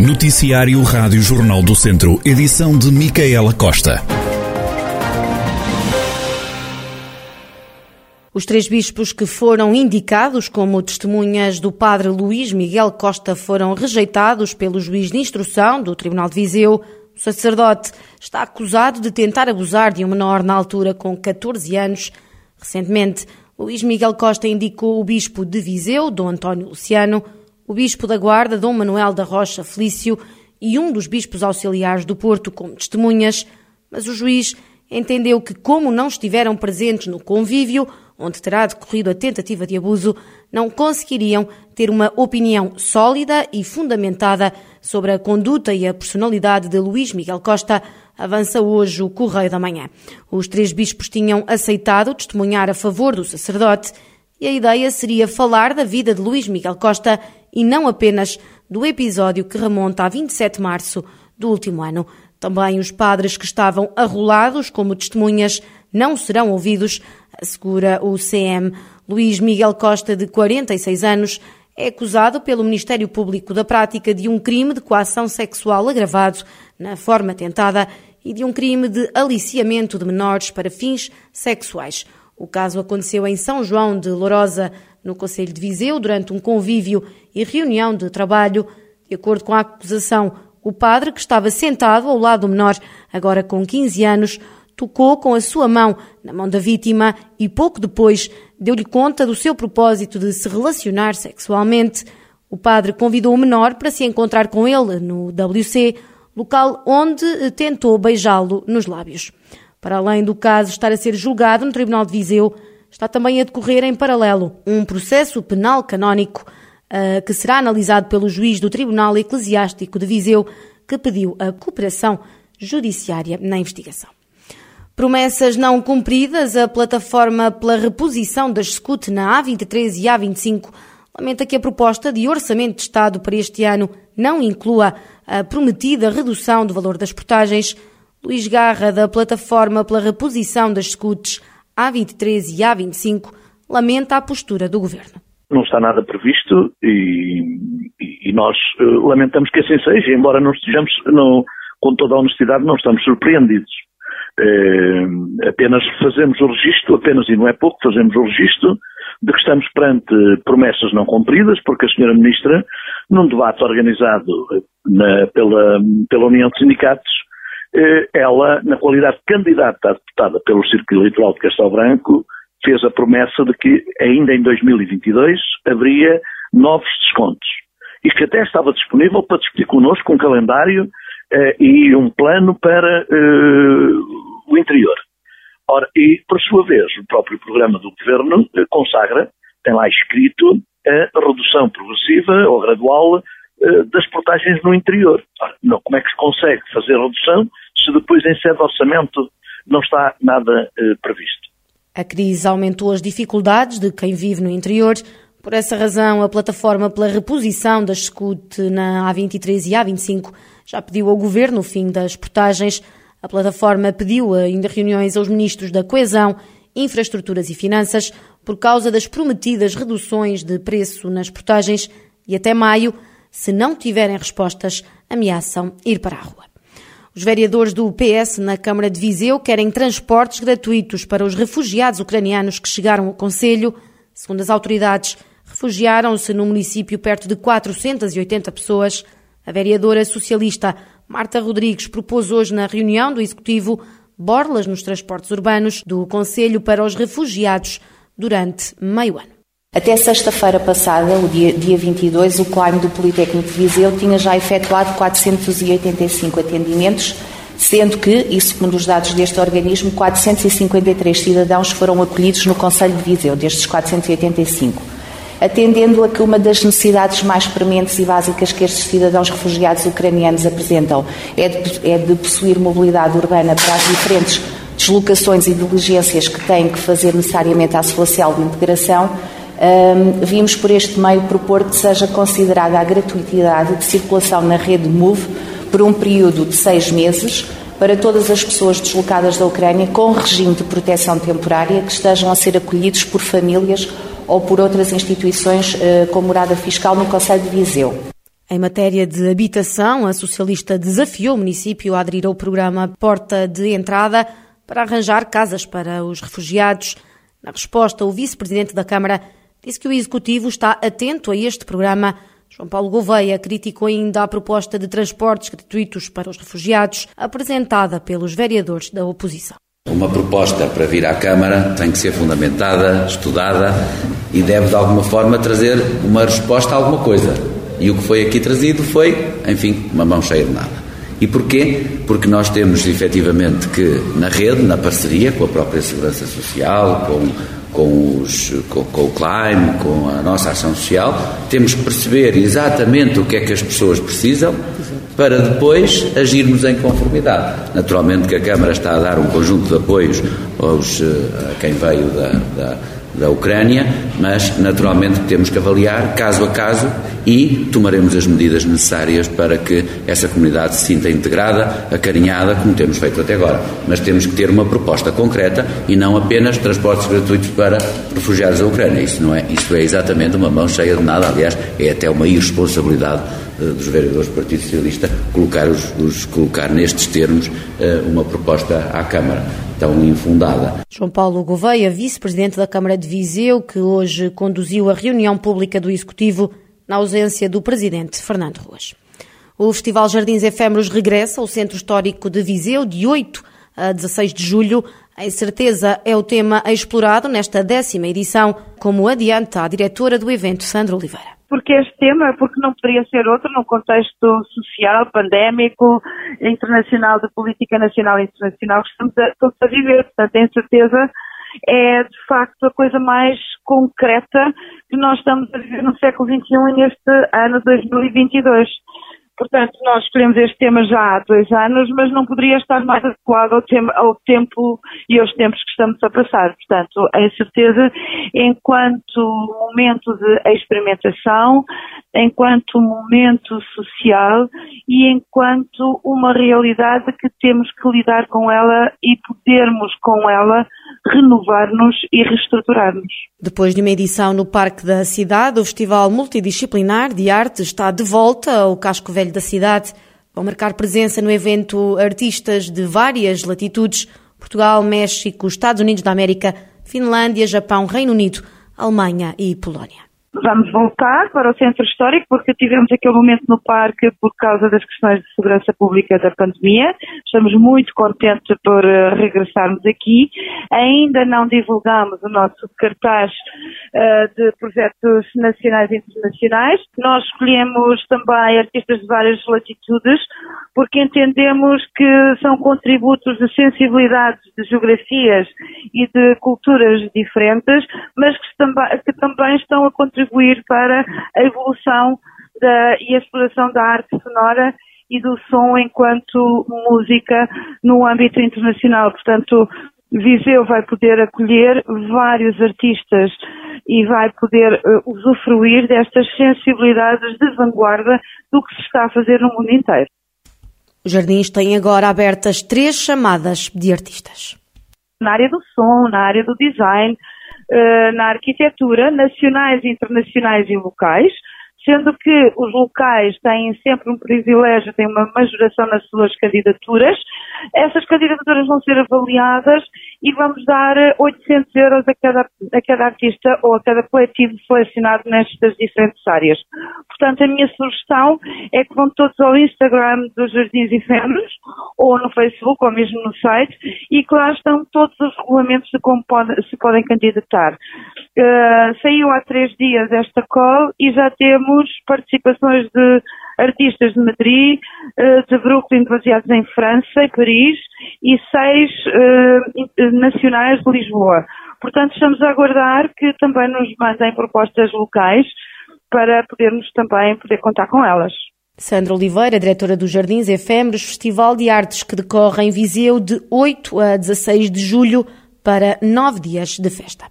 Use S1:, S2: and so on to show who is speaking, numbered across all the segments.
S1: Noticiário Rádio Jornal do Centro, edição de Micaela Costa.
S2: Os três bispos que foram indicados como testemunhas do padre Luís Miguel Costa foram rejeitados pelo juiz de instrução do Tribunal de Viseu. O sacerdote está acusado de tentar abusar de um menor na altura com 14 anos. Recentemente, Luís Miguel Costa indicou o bispo de Viseu, Dom António Luciano, o bispo da Guarda, Dom Manuel da Rocha Felício, e um dos bispos auxiliares do Porto como testemunhas, mas o juiz entendeu que, como não estiveram presentes no convívio, onde terá decorrido a tentativa de abuso, não conseguiriam ter uma opinião sólida e fundamentada sobre a conduta e a personalidade de Luís Miguel Costa, avança hoje o Correio da Manhã. Os três bispos tinham aceitado testemunhar a favor do sacerdote e a ideia seria falar da vida de Luís Miguel Costa e não apenas do episódio que remonta a 27 de março do último ano. Também os padres que estavam arrolados como testemunhas não serão ouvidos, assegura o CM. Luís Miguel Costa, de 46 anos, é acusado pelo Ministério Público da prática de um crime de coação sexual agravado na forma tentada e de um crime de aliciamento de menores para fins sexuais. O caso aconteceu em São João de Lourosa, no Conselho de Viseu, durante um convívio e reunião de trabalho. De acordo com a acusação, o padre, que estava sentado ao lado do menor, agora com 15 anos, tocou com a sua mão na mão da vítima e pouco depois deu-lhe conta do seu propósito de se relacionar sexualmente. O padre convidou o menor para se encontrar com ele no WC, local onde tentou beijá-lo nos lábios. Para além do caso estar a ser julgado no Tribunal de Viseu, está também a decorrer em paralelo um processo penal canónico uh, que será analisado pelo juiz do Tribunal Eclesiástico de Viseu, que pediu a cooperação judiciária na investigação. Promessas não cumpridas, a plataforma pela reposição das SCUT na A23 e A25 lamenta que a proposta de orçamento de Estado para este ano não inclua a prometida redução do valor das portagens Luís Garra, da Plataforma pela Reposição das Scouts A23 e A25, lamenta a postura do Governo.
S3: Não está nada previsto e, e nós uh, lamentamos que assim seja, embora não estejamos, não, com toda a honestidade, não estamos surpreendidos. Uh, apenas fazemos o registro, apenas e não é pouco, fazemos o registro de que estamos perante promessas não cumpridas, porque a Sra. Ministra, num debate organizado na, pela, pela União de Sindicatos, eh, ela, na qualidade de candidata a deputada pelo Círculo Eleitoral de Castelo Branco, fez a promessa de que ainda em 2022 haveria novos descontos e que até estava disponível para discutir connosco um calendário eh, e um plano para eh, o interior. Ora, e, por sua vez, o próprio programa do Governo eh, consagra, tem lá escrito, a redução progressiva ou gradual eh, das portagens no interior. Não, como é que se consegue fazer redução se depois em sede de orçamento não está nada eh, previsto?
S2: A crise aumentou as dificuldades de quem vive no interior. Por essa razão, a plataforma pela reposição das SCUT na A23 e A25 já pediu ao governo o fim das portagens. A plataforma pediu ainda reuniões aos ministros da Coesão, Infraestruturas e Finanças por causa das prometidas reduções de preço nas portagens e até maio se não tiverem respostas, ameaçam ir para a rua. Os vereadores do PS na Câmara de Viseu querem transportes gratuitos para os refugiados ucranianos que chegaram ao Conselho. Segundo as autoridades, refugiaram-se no município perto de 480 pessoas. A vereadora socialista Marta Rodrigues propôs hoje na reunião do Executivo borlas nos transportes urbanos do Conselho para os refugiados durante meio ano.
S4: Até sexta-feira passada, o dia, dia 22, o Claim do Politécnico de Viseu tinha já efetuado 485 atendimentos, sendo que, e segundo os dados deste organismo, 453 cidadãos foram acolhidos no Conselho de Viseu, destes 485. Atendendo a que uma das necessidades mais prementes e básicas que estes cidadãos refugiados ucranianos apresentam é de, é de possuir mobilidade urbana para as diferentes deslocações e diligências que têm que fazer necessariamente à sua célula de integração, um, vimos por este meio propor que seja considerada a gratuitidade de circulação na rede MOVE por um período de seis meses para todas as pessoas deslocadas da Ucrânia com regime de proteção temporária que estejam a ser acolhidos por famílias ou por outras instituições uh, com morada fiscal no Conselho de Viseu.
S2: Em matéria de habitação, a socialista desafiou o município a aderir ao programa Porta de Entrada para arranjar casas para os refugiados. Na resposta, o vice-presidente da Câmara disse que o Executivo está atento a este programa. João Paulo Gouveia criticou ainda a proposta de transportes gratuitos para os refugiados apresentada pelos vereadores da oposição.
S5: Uma proposta para vir à Câmara tem que ser fundamentada, estudada e deve de alguma forma trazer uma resposta a alguma coisa. E o que foi aqui trazido foi, enfim, uma mão cheia de nada. E porquê? Porque nós temos efetivamente que, na rede, na parceria com a própria Segurança Social, com, com, os, com, com o CLIME, com a nossa ação social, temos que perceber exatamente o que é que as pessoas precisam para depois agirmos em conformidade. Naturalmente que a Câmara está a dar um conjunto de apoios aos, eh, a quem veio da, da, da Ucrânia, mas naturalmente temos que avaliar caso a caso e tomaremos as medidas necessárias para que essa comunidade se sinta integrada, acarinhada, como temos feito até agora. Mas temos que ter uma proposta concreta e não apenas transportes gratuitos para refugiados da Ucrânia. Isso, não é, isso é exatamente uma mão cheia de nada, aliás, é até uma irresponsabilidade eh, dos vereadores do Partido Socialista colocar, os, os, colocar nestes termos eh, uma proposta à Câmara tão infundada.
S2: João Paulo Gouveia, vice-presidente da Câmara de Viseu, que hoje conduziu a reunião pública do Executivo na ausência do presidente Fernando Ruas. O Festival Jardins Efêmeros regressa ao Centro Histórico de Viseu de 8 a 16 de julho. A incerteza é o tema explorado nesta décima edição, como adianta a diretora do evento, Sandra Oliveira
S6: porque este tema, porque não poderia ser outro num contexto social, pandémico, internacional, de política nacional e internacional que estamos a, todos a viver. Portanto, a incerteza é de facto a coisa mais concreta que nós estamos a viver no século XXI e neste ano 2022. Portanto, nós escolhemos este tema já há dois anos, mas não poderia estar mais adequado ao, tema, ao tempo e aos tempos que estamos a passar. Portanto, a incerteza, enquanto momento de experimentação, enquanto momento social e enquanto uma realidade que temos que lidar com ela e podermos com ela renovar-nos e reestruturar-nos.
S2: Depois de uma edição no Parque da Cidade, o Festival Multidisciplinar de Arte está de volta ao Casco Velho da cidade. Vão marcar presença no evento artistas de várias latitudes: Portugal, México, Estados Unidos da América, Finlândia, Japão, Reino Unido, Alemanha e Polónia.
S6: Vamos voltar para o centro histórico porque tivemos aquele momento no parque por causa das questões de segurança pública da pandemia. Estamos muito contentes por uh, regressarmos aqui. Ainda não divulgamos o nosso cartaz uh, de projetos nacionais e internacionais. Nós escolhemos também artistas de várias latitudes porque entendemos que são contributos de sensibilidades, de geografias e de culturas diferentes, mas que também, que também estão a contribuir para a evolução da, e a exploração da arte sonora e do som enquanto música no âmbito internacional. Portanto, Viseu vai poder acolher vários artistas e vai poder uh, usufruir destas sensibilidades de vanguarda do que se está a fazer no mundo inteiro.
S2: Os jardins têm agora abertas três chamadas de artistas.
S6: Na área do som, na área do design, uh, na arquitetura, nacionais, internacionais e locais, sendo que os locais têm sempre um privilégio, têm uma majoração nas suas candidaturas. Essas candidaturas vão ser avaliadas e vamos dar 800 euros a cada, a cada artista ou a cada coletivo selecionado nestas diferentes áreas. Portanto, a minha sugestão é que vão todos ao Instagram dos Jardins Efêmeros ou no Facebook ou mesmo no site e que lá estão todos os regulamentos de como pode, se podem candidatar. Uh, saiu há três dias esta call e já temos participações de artistas de Madrid, uh, de Brooklyn, baseados em França e Paris, e seis uh, nacionais de Lisboa. Portanto, estamos a aguardar que também nos mandem propostas locais para podermos também poder contar com elas.
S2: Sandra Oliveira, diretora dos Jardins Efêmeros, Festival de Artes que decorre em Viseu de 8 a 16 de julho para nove dias de festa.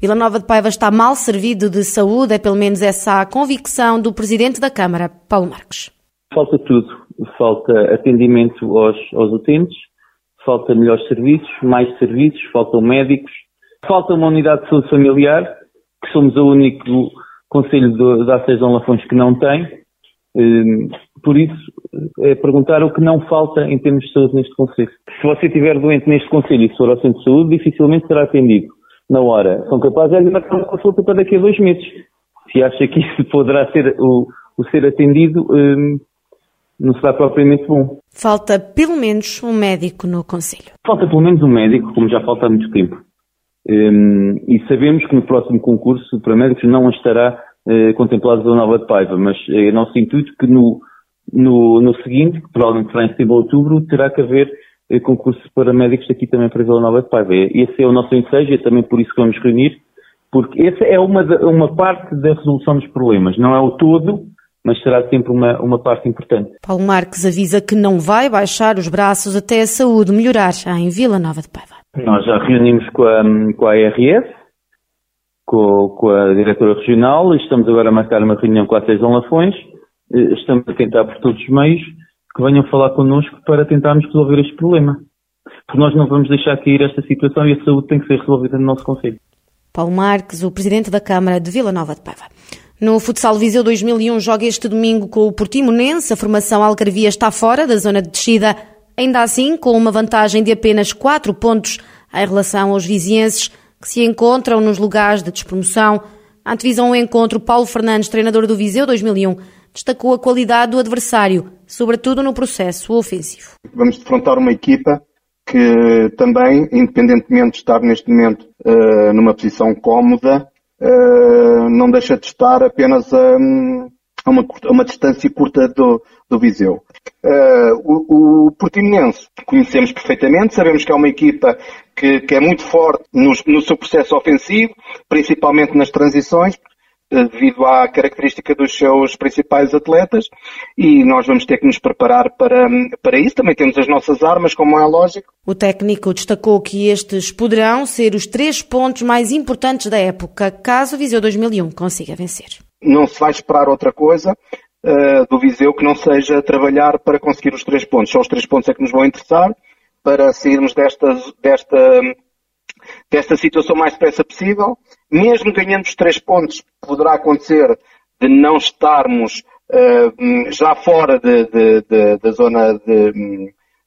S2: Vila Nova de Paiva está mal servido de saúde, é pelo menos essa a convicção do Presidente da Câmara, Paulo Marques.
S7: Falta tudo. Falta atendimento aos, aos utentes, falta melhores serviços, mais serviços, faltam médicos, falta uma unidade de saúde familiar, que somos o único Conselho da Acesão Lafões que não tem, por isso, é perguntar o que não falta em termos de saúde neste Conselho. Se você estiver doente neste Conselho e se for ao centro de saúde, dificilmente será atendido na hora. São capazes de marcar uma consulta para daqui a dois meses. Se acha que isso poderá ser o, o ser atendido, hum, não será propriamente bom.
S2: Falta pelo menos um médico no Conselho.
S7: Falta pelo menos um médico, como já falta há muito tempo. Um, e sabemos que no próximo concurso para médicos não estará uh, contemplado a Nova de Paiva, mas é nosso intuito que no, no, no seguinte, que provavelmente será em setembro ou outubro, terá que haver uh, concurso para médicos aqui também para Vila Nova de Paiva. Esse é o nosso ensejo, é também por isso que vamos reunir, porque essa é uma, uma parte da resolução dos problemas, não é o todo, mas será sempre uma, uma parte importante.
S2: Paulo Marques avisa que não vai baixar os braços até a saúde melhorar em Vila Nova de Paiva.
S7: Nós já reunimos com a, com a ARS, com, com a diretora regional, estamos agora a marcar uma reunião com a César Lafões, eh, estamos a tentar por todos os meios que venham falar connosco para tentarmos resolver este problema. Porque nós não vamos deixar cair esta situação e a saúde tem que ser resolvida no nosso Conselho.
S2: Paulo Marques, o Presidente da Câmara de Vila Nova de Paiva. No Futsal Viseu 2001 joga este domingo com o Portimonense. A formação Algarvia está fora da zona de descida, ainda assim com uma vantagem de apenas 4 pontos em relação aos vizienses que se encontram nos lugares de despromoção. A antevisão ao encontro, Paulo Fernandes, treinador do Viseu 2001, destacou a qualidade do adversário, sobretudo no processo ofensivo.
S8: Vamos defrontar uma equipa que também, independentemente de estar neste momento uh, numa posição cómoda, uh, não deixa de estar apenas a, a, uma, a uma, distância curta do, do Viseu. Uh, o, o Portimonense conhecemos perfeitamente, sabemos que é uma equipa que, que é muito forte no, no seu processo ofensivo, principalmente nas transições, devido à característica dos seus principais atletas e nós vamos ter que nos preparar para, para isso. Também temos as nossas armas, como é lógico.
S2: O técnico destacou que estes poderão ser os três pontos mais importantes da época, caso o Viseu 2001 consiga vencer.
S8: Não se vai esperar outra coisa uh, do Viseu que não seja trabalhar para conseguir os três pontos. Só os três pontos é que nos vão interessar para sairmos desta, desta desta situação o mais depressa possível. Mesmo ganhando os três pontos, poderá acontecer de não estarmos uh, já fora de, de, de, da zona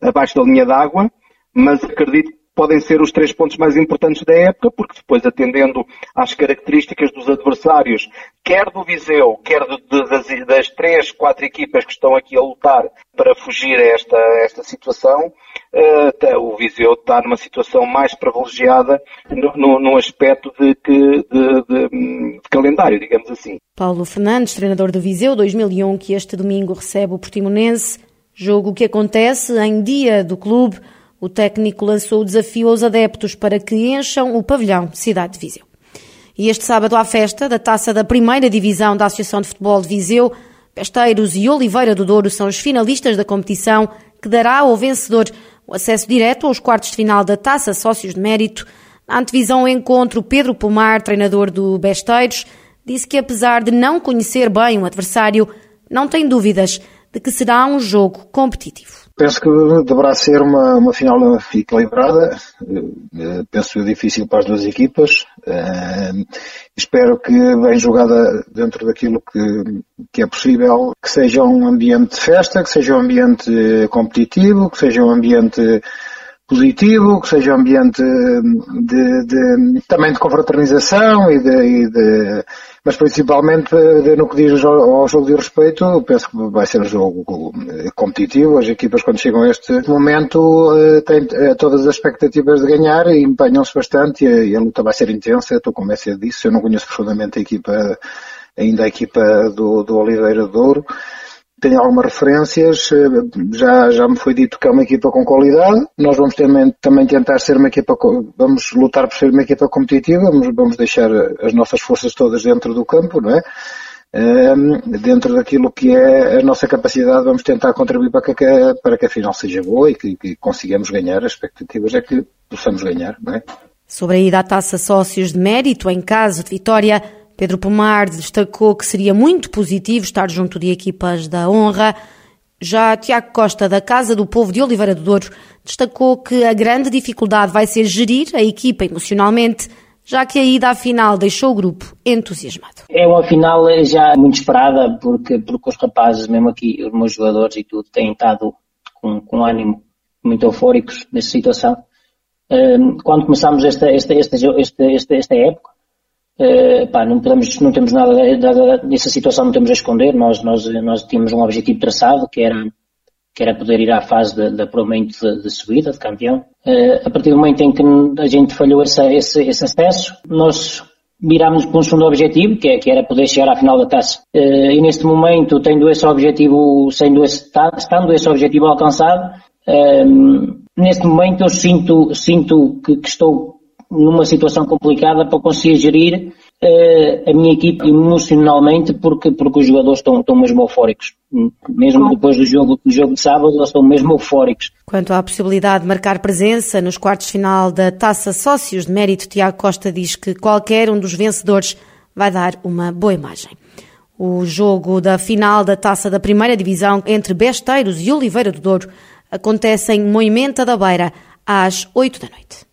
S8: abaixo da linha d'água, mas acredito que podem ser os três pontos mais importantes da época, porque depois, atendendo às características dos adversários, quer do Viseu, quer de, das, das, três, quatro equipas que estão aqui a lutar para fugir a esta, esta situação, uh, o Viseu está numa situação mais privilegiada no, no, no aspecto de, de, de, de, calendário, digamos assim.
S2: Paulo Fernandes, treinador do Viseu 2001, que este domingo recebe o Portimonense, jogo que acontece em dia do clube. O técnico lançou o desafio aos adeptos para que encham o pavilhão Cidade de Viseu. E este sábado há festa da taça da primeira divisão da Associação de Futebol de Viseu. Pesteiros e Oliveira do Douro são os finalistas da competição que dará ao vencedor o acesso direto aos quartos de final da Taça Sócios de Mérito. Na antevisão encontro, Pedro Pomar, treinador do Besteiros, disse que apesar de não conhecer bem o adversário, não tem dúvidas de que será um jogo competitivo.
S9: Penso que deverá ser uma, uma final equilibrada, eh, penso difícil para as duas equipas. Espero que bem jogada dentro daquilo que, que é possível, que seja um ambiente de festa, que seja um ambiente competitivo, que seja um ambiente positivo, que seja um ambiente de, de, também de confraternização e de, e de mas principalmente no que diz ao, jogo de respeito, penso que vai ser um jogo competitivo. As equipas, quando chegam a este momento, eh, têm eh, todas as expectativas de ganhar e empenham-se bastante e a, luta vai ser intensa. Estou convencido disso. Eu não conheço profundamente a equipa, ainda a equipa do, do Oliveira Douro tenho algumas referências, eh, já, já me foi dito que é uma equipa com qualidade, nós vamos também, também tentar ser uma equipa, vamos lutar por ser uma equipa competitiva, vamos, vamos deixar as nossas forças todas dentro do campo, não é? Ehm, dentro daquilo que é a nossa capacidade, vamos tentar contribuir para que, a, para que a final seja boa e que, que consigamos ganhar. As expectativas é que possamos ganhar, não é?
S2: Sobre a ida à taça sócios de mérito, em caso de vitória, Pedro Pomar destacou que seria muito positivo estar junto de equipas da honra. Já Tiago Costa, da Casa do Povo de Oliveira do Douro, destacou que a grande dificuldade vai ser gerir a equipa emocionalmente, já que a ida à final deixou o grupo entusiasmado.
S10: É uma final já muito esperada, porque, porque os rapazes, mesmo aqui, os meus jogadores e tudo, têm estado com, com ânimo muito eufóricos nessa situação. Quando começámos esta, esta, esta, esta, esta época, Uh, pá, não, podemos, não temos nada, nessa situação, não temos a esconder. Nós, nós, nós tínhamos um objetivo traçado que era, que era poder ir à fase de, de apuramento de, de, subida, de campeão. Uh, a partir do momento em que a gente falhou esse, esse, esse acesso, nós virámos para um segundo objetivo, que, é, que, era poder chegar à final da taça. Uh, e neste momento, tendo esse objetivo, sendo esse, estando esse objetivo alcançado, neste momento eu sinto, sinto que, que estou numa situação complicada para conseguir gerir uh, a minha equipe emocionalmente porque, porque os jogadores estão, estão mesmo eufóricos. Mesmo depois do jogo, do jogo de sábado, eles estão mesmo eufóricos.
S2: Quanto à possibilidade de marcar presença nos quartos de final da Taça Sócios de Mérito, Tiago Costa diz que qualquer um dos vencedores vai dar uma boa imagem. O jogo da final da Taça da Primeira Divisão entre Besteiros e Oliveira do Douro acontece em Moimenta da Beira às 8 da noite.